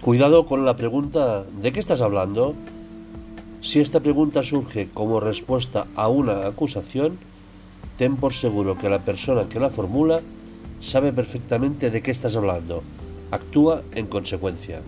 Cuidado con la pregunta ¿de qué estás hablando? Si esta pregunta surge como respuesta a una acusación, ten por seguro que la persona que la formula sabe perfectamente de qué estás hablando. Actúa en consecuencia.